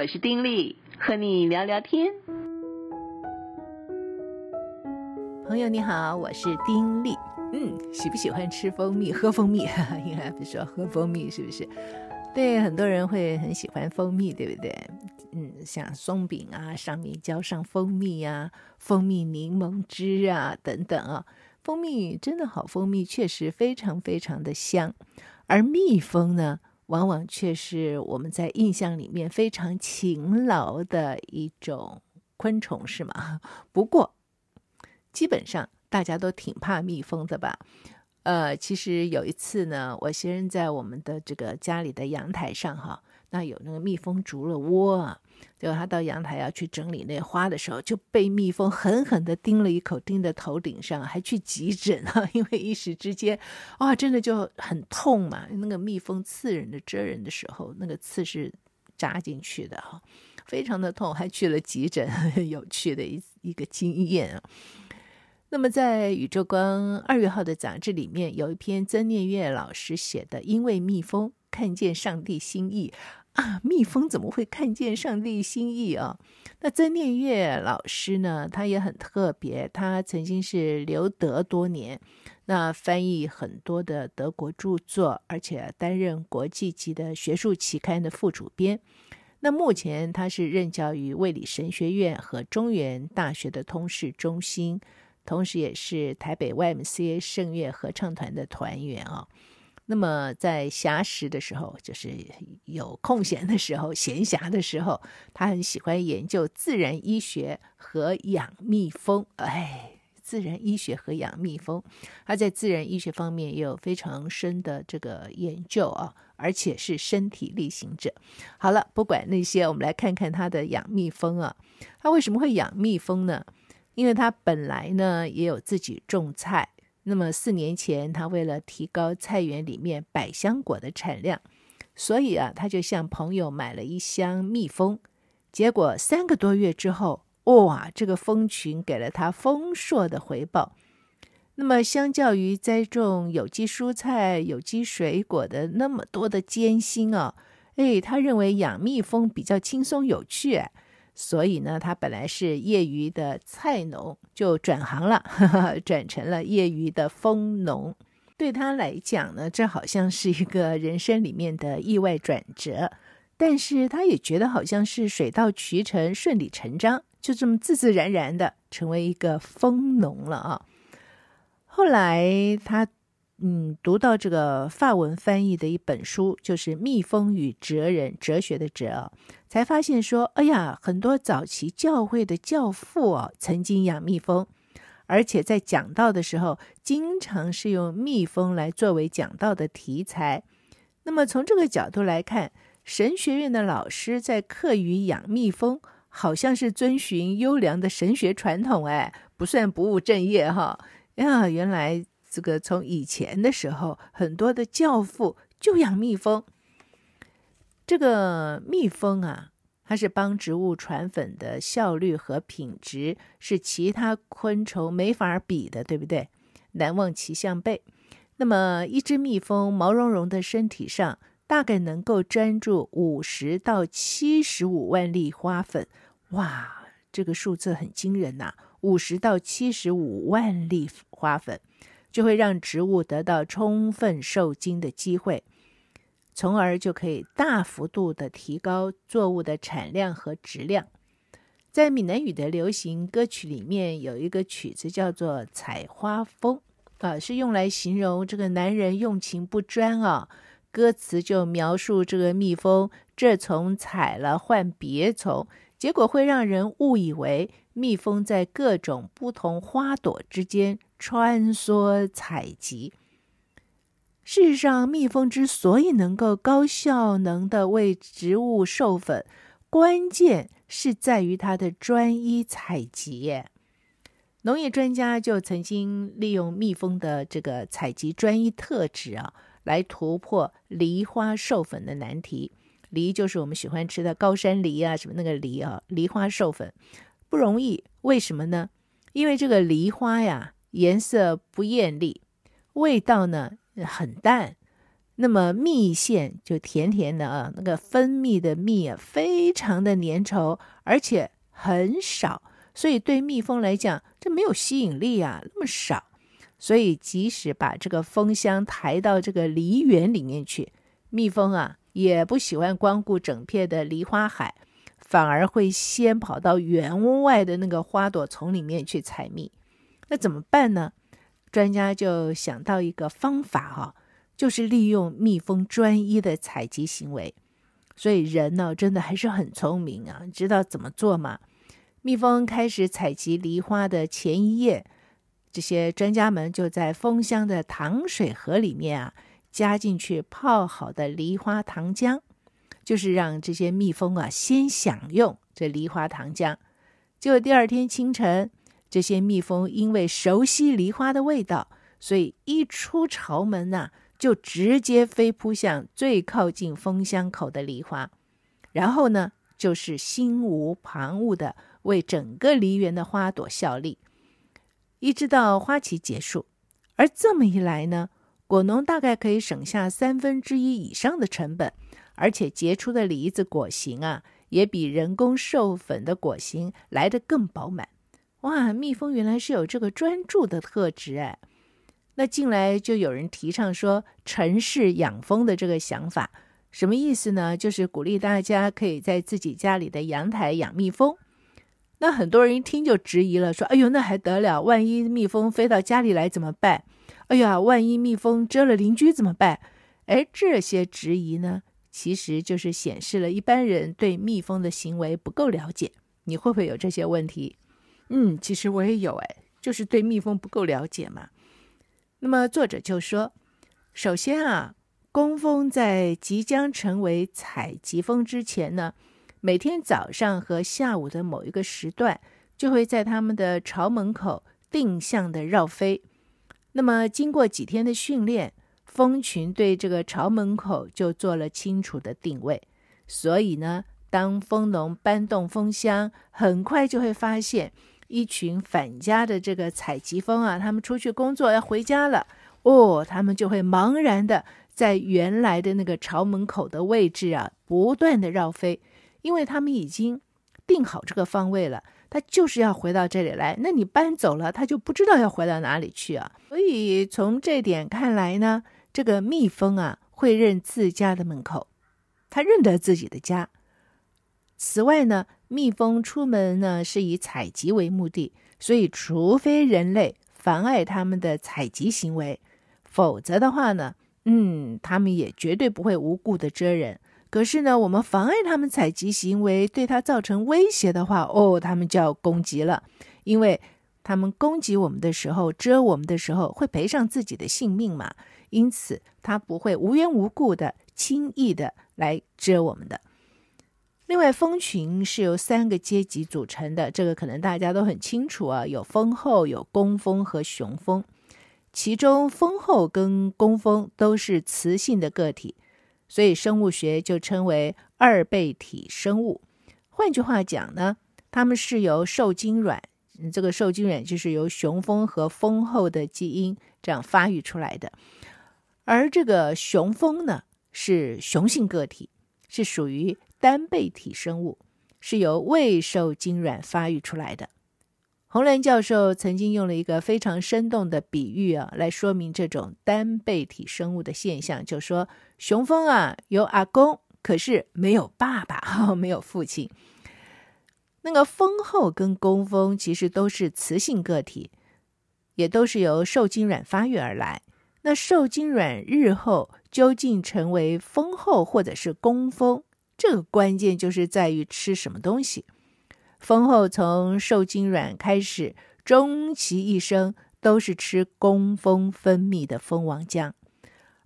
我是丁力，和你聊聊天。朋友你好，我是丁力。嗯，喜不喜欢吃蜂蜜？喝蜂蜜？应该不是说喝蜂蜜，是不是？对，很多人会很喜欢蜂蜜，对不对？嗯，像松饼啊，上面浇上蜂蜜啊，蜂蜜柠檬汁啊，等等啊。蜂蜜真的好，蜂蜜确实非常非常的香，而蜜蜂呢，往往却是我们在印象里面非常勤劳的一种昆虫，是吗？不过，基本上大家都挺怕蜜蜂的吧？呃，其实有一次呢，我先生在我们的这个家里的阳台上哈，那有那个蜜蜂筑了窝啊。结果他到阳台要去整理那花的时候，就被蜜蜂狠狠地叮了一口，叮在头顶上，还去急诊啊！因为一时之间，哇，真的就很痛嘛。那个蜜蜂刺人的、蛰人的时候，那个刺是扎进去的哈，非常的痛，还去了急诊，有趣的一一个经验啊。那么在《宇宙光》二月号的杂志里面，有一篇曾念月老师写的《因为蜜蜂看见上帝心意》。啊，蜜蜂怎么会看见上帝心意啊？那曾念月老师呢？他也很特别，他曾经是留德多年，那翻译很多的德国著作，而且担任国际级的学术期刊的副主编。那目前他是任教于卫理神学院和中原大学的通识中心，同时也是台北 YMCA 圣乐合唱团的团员啊。那么在暇时的时候，就是有空闲的时候、闲暇的时候，他很喜欢研究自然医学和养蜜蜂。哎，自然医学和养蜜蜂，他在自然医学方面也有非常深的这个研究啊，而且是身体力行者。好了，不管那些，我们来看看他的养蜜蜂啊。他为什么会养蜜蜂呢？因为他本来呢也有自己种菜。那么四年前，他为了提高菜园里面百香果的产量，所以啊，他就向朋友买了一箱蜜蜂。结果三个多月之后，哇，这个蜂群给了他丰硕的回报。那么，相较于栽种有机蔬菜、有机水果的那么多的艰辛啊，哎，他认为养蜜蜂比较轻松有趣。所以呢，他本来是业余的菜农，就转行了，呵呵，转成了业余的蜂农。对他来讲呢，这好像是一个人生里面的意外转折，但是他也觉得好像是水到渠成、顺理成章，就这么自自然然的成为一个蜂农了啊。后来他。嗯，读到这个法文翻译的一本书，就是《蜜蜂与哲人》，哲学的哲，才发现说，哎呀，很多早期教会的教父哦，曾经养蜜蜂，而且在讲道的时候，经常是用蜜蜂来作为讲道的题材。那么从这个角度来看，神学院的老师在课余养蜜蜂，好像是遵循优良的神学传统，哎，不算不务正业哈。呀，原来。这个从以前的时候，很多的教父就养蜜蜂。这个蜜蜂啊，它是帮植物传粉的效率和品质是其他昆虫没法比的，对不对？难忘其项背。那么一只蜜蜂毛茸茸的身体上，大概能够粘住五十到七十五万粒花粉。哇，这个数字很惊人呐！五十到七十五万粒花粉。就会让植物得到充分受精的机会，从而就可以大幅度的提高作物的产量和质量。在闽南语的流行歌曲里面，有一个曲子叫做《采花蜂》，啊，是用来形容这个男人用情不专啊。歌词就描述这个蜜蜂这丛采了换别丛，结果会让人误以为蜜蜂在各种不同花朵之间。穿梭采集。事实上，蜜蜂之所以能够高效能的为植物授粉，关键是在于它的专一采集。农业专家就曾经利用蜜蜂的这个采集专一特质啊，来突破梨花授粉的难题。梨就是我们喜欢吃的高山梨啊，什么那个梨啊，梨花授粉不容易。为什么呢？因为这个梨花呀。颜色不艳丽，味道呢很淡，那么蜜馅就甜甜的啊，那个分泌的蜜啊，非常的粘稠，而且很少，所以对蜜蜂来讲，这没有吸引力啊，那么少，所以即使把这个蜂箱抬到这个梨园里面去，蜜蜂啊也不喜欢光顾整片的梨花海，反而会先跑到园外的那个花朵丛里面去采蜜。那怎么办呢？专家就想到一个方法哈、就是利用蜜蜂专一的采集行为。所以人呢，真的还是很聪明啊，知道怎么做吗？蜜蜂开始采集梨花的前一夜，这些专家们就在蜂箱的糖水盒里面啊，加进去泡好的梨花糖浆，就是让这些蜜蜂啊先享用这梨花糖浆。结果第二天清晨。这些蜜蜂因为熟悉梨花的味道，所以一出巢门呐、就直接飞扑向最靠近蜂箱口的梨花，然后呢，就是心无旁骛的为整个梨园的花朵效力，一直到花期结束。而这么一来呢，果农大概可以省下三分之一以上的成本，而且结出的梨子果形啊，也比人工授粉的果形来得更饱满。哇，蜜蜂原来是有这个专注的特质哎！那近来就有人提倡说城市养蜂的这个想法，什么意思呢？就是鼓励大家可以在自己家里的阳台养蜜蜂。那很多人一听就质疑了，说：“哎呦，那还得了？万一蜜蜂飞到家里来怎么办？哎呀，万一蜜蜂蛰了邻居怎么办？”哎，这些质疑呢，其实就是显示了一般人对蜜蜂的行为不够了解。你会不会有这些问题？嗯，其实我也有哎，就是对蜜蜂不够了解嘛。那么作者就说，首先啊，工蜂在即将成为采集蜂之前呢，每天早上和下午的某一个时段，就会在他们的巢门口定向的绕飞。那么经过几天的训练，蜂群对这个巢门口就做了清楚的定位。所以呢，当蜂农搬动蜂箱，很快就会发现。一群返家的这个采集蜂啊，他们出去工作要回家了哦，他们就会茫然的在原来的那个巢门口的位置啊，不断的绕飞，因为他们已经定好这个方位了，他就是要回到这里来。那你搬走了，他就不知道要回到哪里去啊。所以从这点看来呢，这个蜜蜂啊，会认自家的门口，它认得自己的家。此外呢，蜜蜂出门呢是以采集为目的，所以除非人类妨碍他们的采集行为，否则的话呢，嗯，他们也绝对不会无故的蛰人。可是呢，我们妨碍他们采集行为，对他造成威胁的话，哦，他们就要攻击了，因为他们攻击我们的时候，蛰我们的时候，会赔上自己的性命嘛。因此，他不会无缘无故的轻易的来蛰我们的。另外，蜂群是由三个阶级组成的，这个可能大家都很清楚啊，有蜂后、有工蜂和雄蜂。其中，蜂后跟工蜂都是雌性的个体，所以生物学就称为二倍体生物。换句话讲呢，它们是由受精卵，这个受精卵就是由雄蜂和蜂后的基因这样发育出来的，而这个雄蜂呢，是雄性个体，是属于。单倍体生物是由未受精卵发育出来的。洪兰教授曾经用了一个非常生动的比喻啊，来说明这种单倍体生物的现象，就说雄蜂啊有阿公，可是没有爸爸，哦，没有父亲。那个蜂后跟工蜂其实都是雌性个体，也都是由受精卵发育而来。那受精卵日后究竟成为蜂后或者是工蜂？这个关键就是在于吃什么东西。蜂后从受精卵开始，终其一生都是吃工蜂分泌的蜂王浆，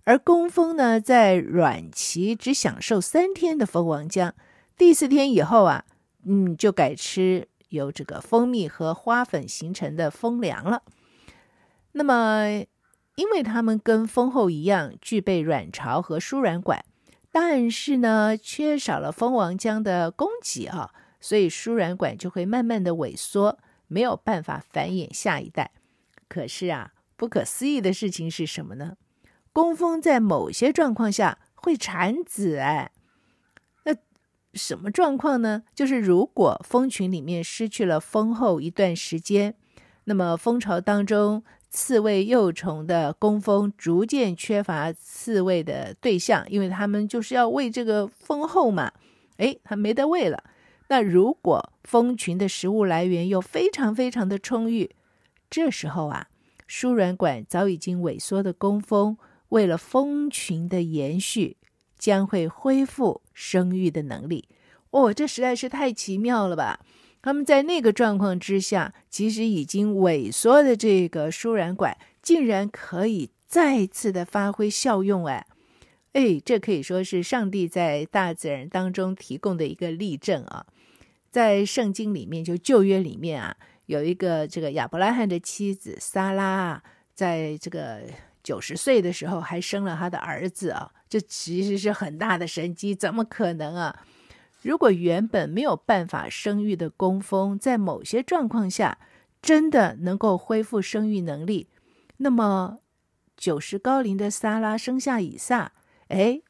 而工蜂呢，在卵期只享受三天的蜂王浆，第四天以后啊，嗯，就改吃由这个蜂蜜和花粉形成的蜂粮了。那么，因为它们跟蜂后一样，具备卵巢和输卵管。但是呢，缺少了蜂王浆的供给啊，所以输卵管就会慢慢的萎缩，没有办法繁衍下一代。可是啊，不可思议的事情是什么呢？工蜂在某些状况下会产子哎。那什么状况呢？就是如果蜂群里面失去了蜂后一段时间，那么蜂巢当中刺猬幼虫的工蜂逐渐缺乏刺猬的对象，因为他们就是要喂这个蜂后嘛。哎，它没得喂了。那如果蜂群的食物来源又非常非常的充裕，这时候啊，输卵管早已经萎缩的工蜂，为了蜂群的延续，将会恢复生育的能力。哦，这实在是太奇妙了吧！他们在那个状况之下，其实已经萎缩的这个输卵管，竟然可以再次的发挥效用哎。哎，这可以说是上帝在大自然当中提供的一个例证啊！在圣经里面，就旧约里面啊，有一个这个亚伯拉罕的妻子撒拉啊，在这个九十岁的时候还生了他的儿子啊！这其实是很大的神迹，怎么可能啊？如果原本没有办法生育的工蜂，在某些状况下真的能够恢复生育能力，那么九十高龄的撒拉生下以撒。哎，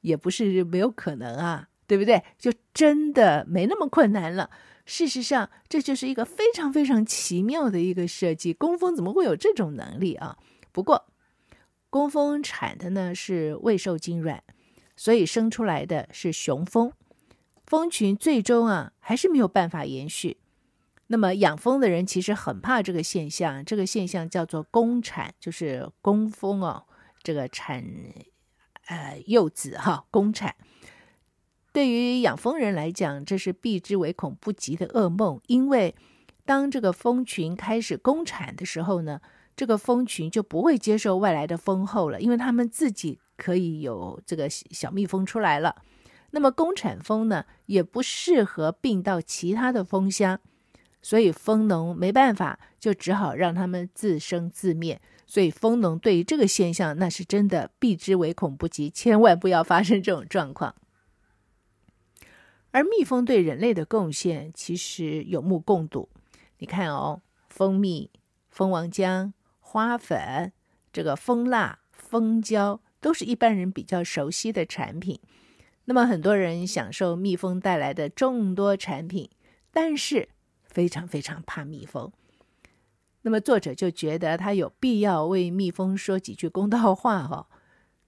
也不是没有可能啊，对不对？就真的没那么困难了。事实上，这就是一个非常非常奇妙的一个设计。工蜂怎么会有这种能力啊？不过，工蜂产的呢是未受精卵，所以生出来的是雄蜂。蜂群最终啊还是没有办法延续。那么养蜂的人其实很怕这个现象，这个现象叫做工产，就是工蜂哦，这个产。呃，幼子哈，工产，对于养蜂人来讲，这是避之唯恐不及的噩梦。因为当这个蜂群开始公产的时候呢，这个蜂群就不会接受外来的蜂后了，因为他们自己可以有这个小蜜蜂出来了。那么工产蜂呢，也不适合并到其他的蜂箱，所以蜂农没办法，就只好让他们自生自灭。所以，蜂农对于这个现象，那是真的避之唯恐不及，千万不要发生这种状况。而蜜蜂对人类的贡献，其实有目共睹。你看哦，蜂蜜、蜂王浆、花粉、这个蜂蜡、蜂胶，都是一般人比较熟悉的产品。那么，很多人享受蜜蜂带来的众多产品，但是非常非常怕蜜蜂。那么作者就觉得他有必要为蜜蜂说几句公道话哦，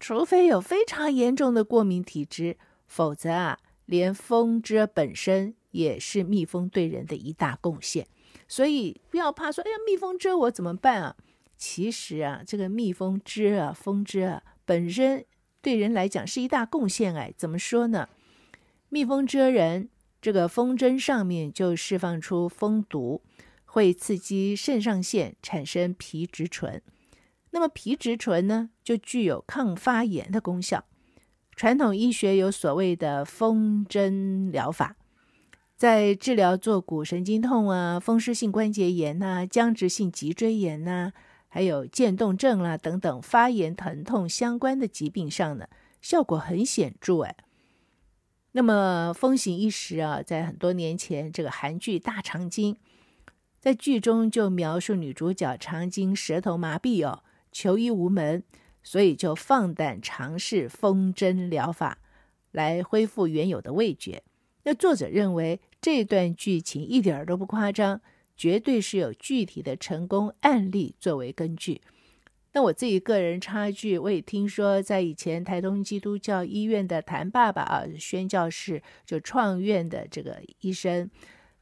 除非有非常严重的过敏体质，否则啊，连蜂蛰本身也是蜜蜂对人的一大贡献。所以不要怕说，哎呀，蜜蜂蛰我怎么办啊？其实啊，这个蜜蜂蛰啊，蜂蛰啊，本身对人来讲是一大贡献哎。怎么说呢？蜜蜂蛰人，这个蜂针上面就释放出蜂毒。会刺激肾上腺产生皮质醇，那么皮质醇呢，就具有抗发炎的功效。传统医学有所谓的蜂针疗法，在治疗坐骨神经痛啊、风湿性关节炎呐、僵直性脊椎炎呐、还有渐冻症啦、等等发炎疼痛相关的疾病上呢，效果很显著哎。那么风行一时啊，在很多年前，这个韩剧《大长今》。在剧中就描述女主角长今舌头麻痹哦，求医无门，所以就放胆尝试蜂针疗法来恢复原有的味觉。那作者认为这段剧情一点都不夸张，绝对是有具体的成功案例作为根据。那我自己个人差距，我也听说在以前台东基督教医院的谭爸爸啊，宣教士就创院的这个医生。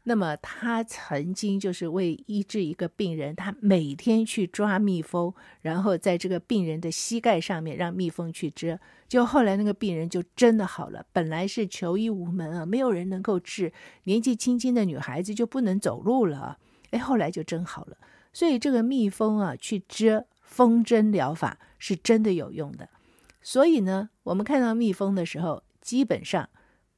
那么他曾经就是为医治一个病人，他每天去抓蜜蜂，然后在这个病人的膝盖上面让蜜蜂去蛰，就后来那个病人就真的好了。本来是求医无门啊，没有人能够治，年纪轻轻的女孩子就不能走路了，哎，后来就真好了。所以这个蜜蜂啊去蛰，蜂针疗法是真的有用的。所以呢，我们看到蜜蜂的时候，基本上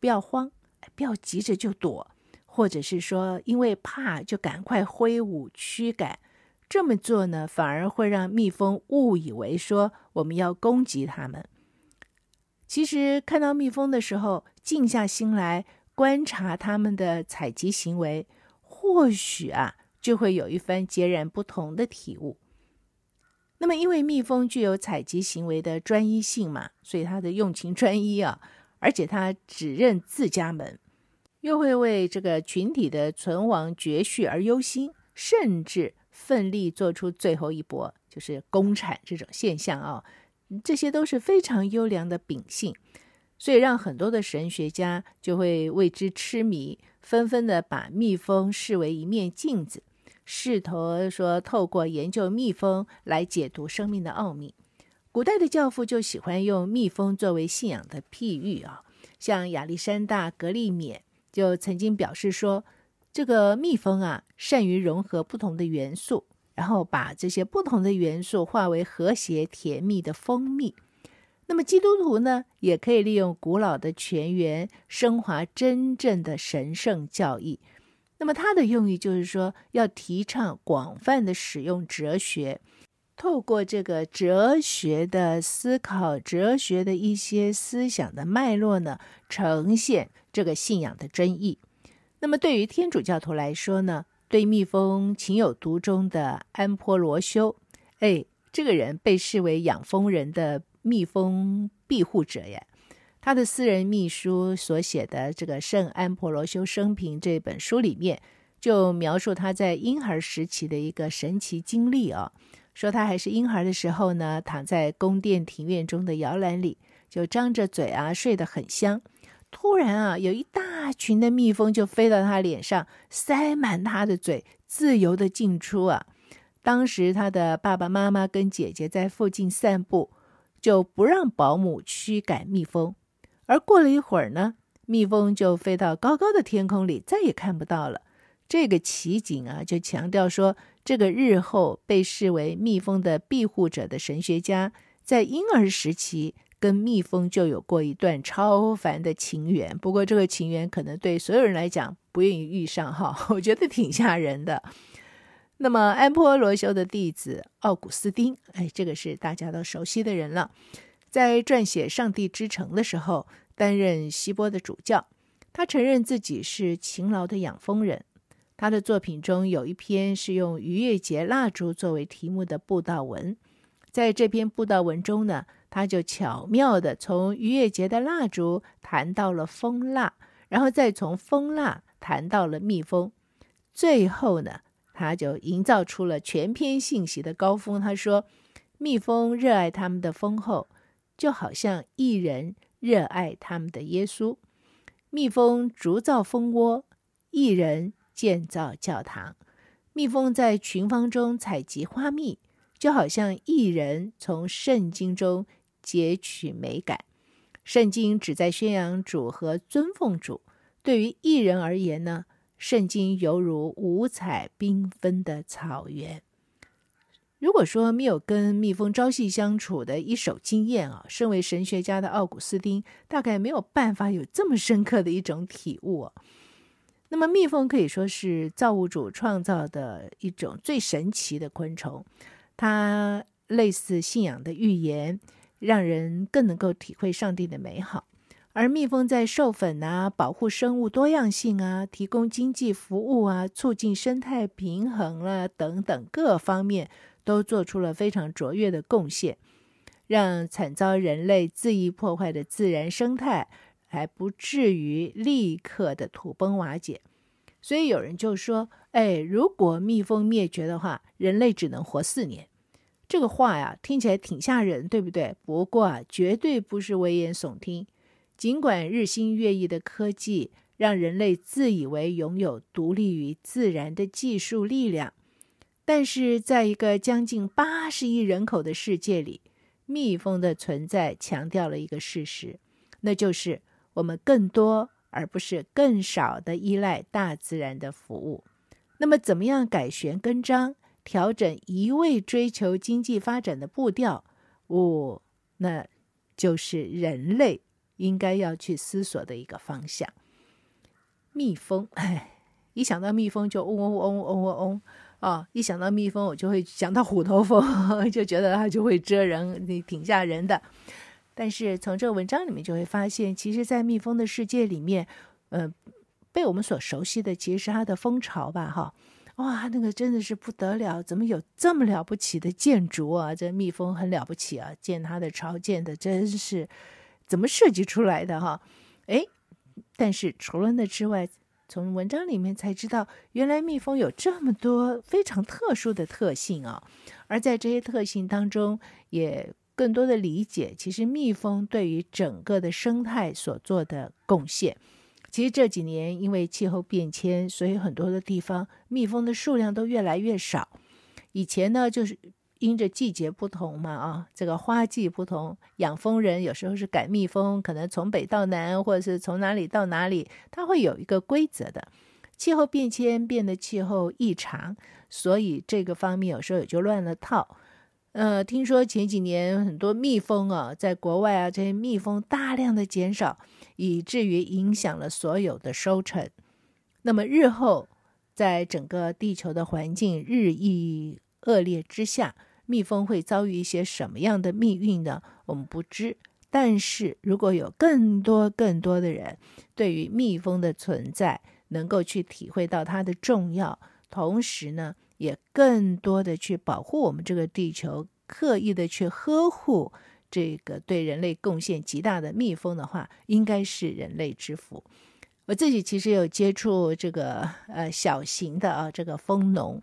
不要慌，不要急着就躲。或者是说，因为怕就赶快挥舞驱赶，这么做呢，反而会让蜜蜂误以为说我们要攻击它们。其实看到蜜蜂的时候，静下心来观察它们的采集行为，或许啊，就会有一番截然不同的体悟。那么，因为蜜蜂具有采集行为的专一性嘛，所以它的用情专一啊，而且它只认自家门，又会为这个群体的存亡绝续而忧心，甚至奋力做出最后一搏，就是攻产这种现象啊，这些都是非常优良的秉性，所以让很多的神学家就会为之痴迷，纷纷的把蜜蜂视为一面镜子。试图说，透过研究蜜蜂来解读生命的奥秘。古代的教父就喜欢用蜜蜂作为信仰的譬喻啊，像亚历山大·格利勉就曾经表示说，这个蜜蜂啊，善于融合不同的元素，然后把这些不同的元素化为和谐甜蜜的蜂蜜。那么基督徒呢，也可以利用古老的泉源，升华真正的神圣教义。那么，它的用意就是说，要提倡广泛的使用哲学，透过这个哲学的思考、哲学的一些思想的脉络呢，呈现这个信仰的真意。那么，对于天主教徒来说呢，对蜜蜂情有独钟的安波罗修，哎，这个人被视为养蜂人的蜜蜂庇护者呀。他的私人秘书所写的这个《圣安婆罗修生平》这本书里面，就描述他在婴儿时期的一个神奇经历、哦。说他还是婴儿的时候呢，躺在宫殿庭院中的摇篮里，就张着嘴啊，睡得很香。突然啊，有一大群的蜜蜂就飞到他脸上，塞满他的嘴，自由的进出啊。当时他的爸爸妈妈跟姐姐在附近散步，就不让保姆驱赶蜜蜂。而过了一会儿呢，蜜蜂就飞到高高的天空里，再也看不到了。这个奇景啊，就强调说，这个日后被视为蜜蜂的庇护者的神学家，在婴儿时期跟蜜蜂就有过一段超凡的情缘。不过，这个情缘可能对所有人来讲不愿意遇上哈，我觉得挺吓人的。那么，安波罗修的弟子奥古斯丁，哎，这个是大家都熟悉的人了。在撰写《上帝之城》的时候，担任希波的主教。他承认自己是勤劳的养蜂人。他的作品中有一篇是用逾越节蜡烛作为题目的布道文。在这篇布道文中呢，他就巧妙地从逾越节的蜡烛谈到了蜂蜡，然后再从蜂蜡谈到了蜜蜂。最后呢，他就营造出了全篇信息的高峰。他说：“蜜蜂热爱他们的蜂后。”就好像义人热爱他们的耶稣，蜜蜂筑造蜂窝，义人建造教堂。蜜蜂在群蜂中采集花蜜，就好像义人从圣经中截取美感。圣经旨在宣扬主和尊奉主。对于艺人而言呢，圣经犹如五彩缤纷的草原。如果说没有跟蜜蜂朝夕相处的一手经验啊，身为神学家的奥古斯丁大概没有办法有这么深刻的一种体悟。那么，蜜蜂可以说是造物主创造的一种最神奇的昆虫，它类似信仰的预言，让人更能够体会上帝的美好。而蜜蜂在授粉啊、保护生物多样性啊、提供经济服务啊、促进生态平衡啊等等各方面。都做出了非常卓越的贡献，让惨遭人类恣意破坏的自然生态还不至于立刻的土崩瓦解。所以有人就说：“哎，如果蜜蜂灭绝的话，人类只能活四年。”这个话呀，听起来挺吓人，对不对？不过啊，绝对不是危言耸听。尽管日新月异的科技让人类自以为拥有独立于自然的技术力量。但是，在一个将近八十亿人口的世界里，蜜蜂的存在强调了一个事实，那就是我们更多而不是更少的依赖大自然的服务。那么，怎么样改弦更张，调整一味追求经济发展的步调？哦，那就是人类应该要去思索的一个方向。蜜蜂，哎，一想到蜜蜂就嗡嗡嗡嗡嗡嗡。哦，一想到蜜蜂，我就会想到虎头蜂，就觉得它就会蛰人，你挺吓人的。但是从这个文章里面就会发现，其实，在蜜蜂的世界里面，呃，被我们所熟悉的其实是它的蜂巢吧，哈。哇，那个真的是不得了，怎么有这么了不起的建筑啊？这蜜蜂很了不起啊，建它的巢建的真是怎么设计出来的哈？诶，但是除了那之外，从文章里面才知道，原来蜜蜂有这么多非常特殊的特性啊！而在这些特性当中，也更多的理解，其实蜜蜂对于整个的生态所做的贡献。其实这几年因为气候变迁，所以很多的地方蜜蜂的数量都越来越少。以前呢，就是。因着季节不同嘛，啊，这个花季不同，养蜂人有时候是赶蜜蜂，可能从北到南，或者是从哪里到哪里，它会有一个规则的。气候变迁变得气候异常，所以这个方面有时候也就乱了套。呃，听说前几年很多蜜蜂啊，在国外啊，这些蜜蜂大量的减少，以至于影响了所有的收成。那么日后，在整个地球的环境日益恶劣之下，蜜蜂会遭遇一些什么样的命运呢？我们不知。但是如果有更多更多的人对于蜜蜂的存在能够去体会到它的重要，同时呢，也更多的去保护我们这个地球，刻意的去呵护这个对人类贡献极大的蜜蜂的话，应该是人类之福。我自己其实有接触这个呃小型的啊这个蜂农。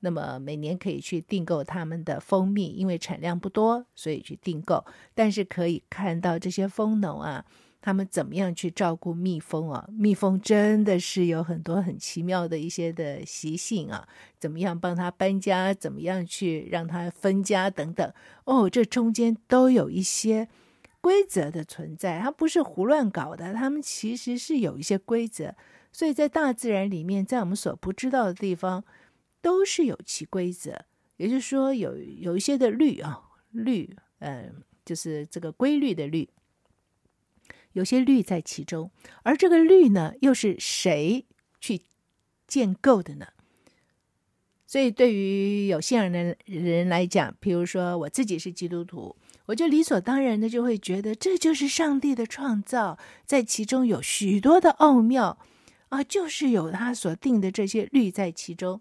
那么每年可以去订购他们的蜂蜜，因为产量不多，所以去订购。但是可以看到这些蜂农啊，他们怎么样去照顾蜜蜂啊？蜜蜂真的是有很多很奇妙的一些的习性啊，怎么样帮它搬家，怎么样去让它分家等等。哦，这中间都有一些规则的存在，它不是胡乱搞的，他们其实是有一些规则。所以在大自然里面，在我们所不知道的地方。都是有其规则，也就是说有有一些的律啊，律，嗯，就是这个规律的律，有些律在其中，而这个律呢，又是谁去建构的呢？所以对于有信仰的人来讲，比如说我自己是基督徒，我就理所当然的就会觉得这就是上帝的创造，在其中有许多的奥妙啊，就是有他所定的这些律在其中。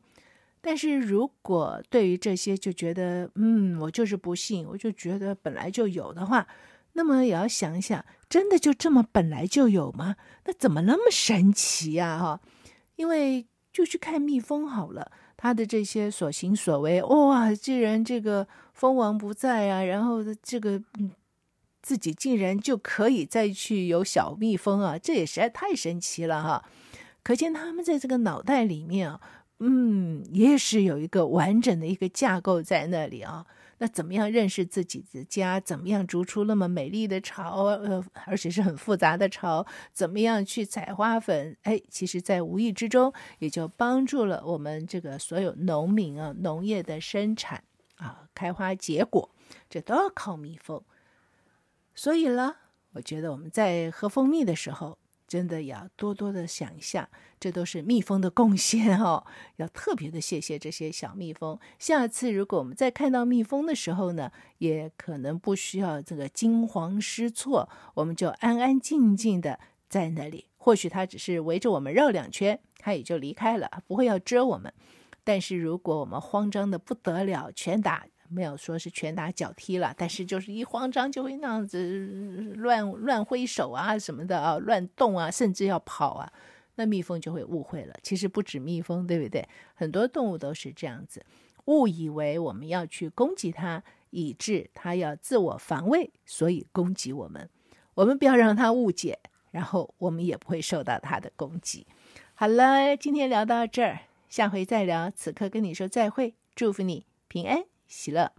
但是如果对于这些就觉得，嗯，我就是不信，我就觉得本来就有的话，那么也要想一想，真的就这么本来就有吗？那怎么那么神奇呀？哈，因为就去看蜜蜂好了，它的这些所行所为，哇，既然这个蜂王不在啊，然后这个，自己竟然就可以再去有小蜜蜂啊，这也实在太神奇了哈！可见他们在这个脑袋里面啊。嗯，也是有一个完整的一个架构在那里啊。那怎么样认识自己的家？怎么样筑出那么美丽的巢？呃，而且是很复杂的巢？怎么样去采花粉？哎，其实，在无意之中，也就帮助了我们这个所有农民啊，农业的生产啊，开花结果，这都要靠蜜蜂。所以呢，我觉得我们在喝蜂蜜的时候。真的要多多的想一下，这都是蜜蜂的贡献哦。要特别的谢谢这些小蜜蜂。下次如果我们再看到蜜蜂的时候呢，也可能不需要这个惊慌失措，我们就安安静静的在那里。或许它只是围着我们绕两圈，它也就离开了，不会要蛰我们。但是如果我们慌张的不得了，拳打。没有说是拳打脚踢了，但是就是一慌张就会那样子乱乱挥手啊什么的啊，乱动啊，甚至要跑啊，那蜜蜂就会误会了。其实不止蜜蜂，对不对？很多动物都是这样子，误以为我们要去攻击它，以致它要自我防卫，所以攻击我们。我们不要让它误解，然后我们也不会受到它的攻击。好了，今天聊到这儿，下回再聊。此刻跟你说再会，祝福你平安。喜乐。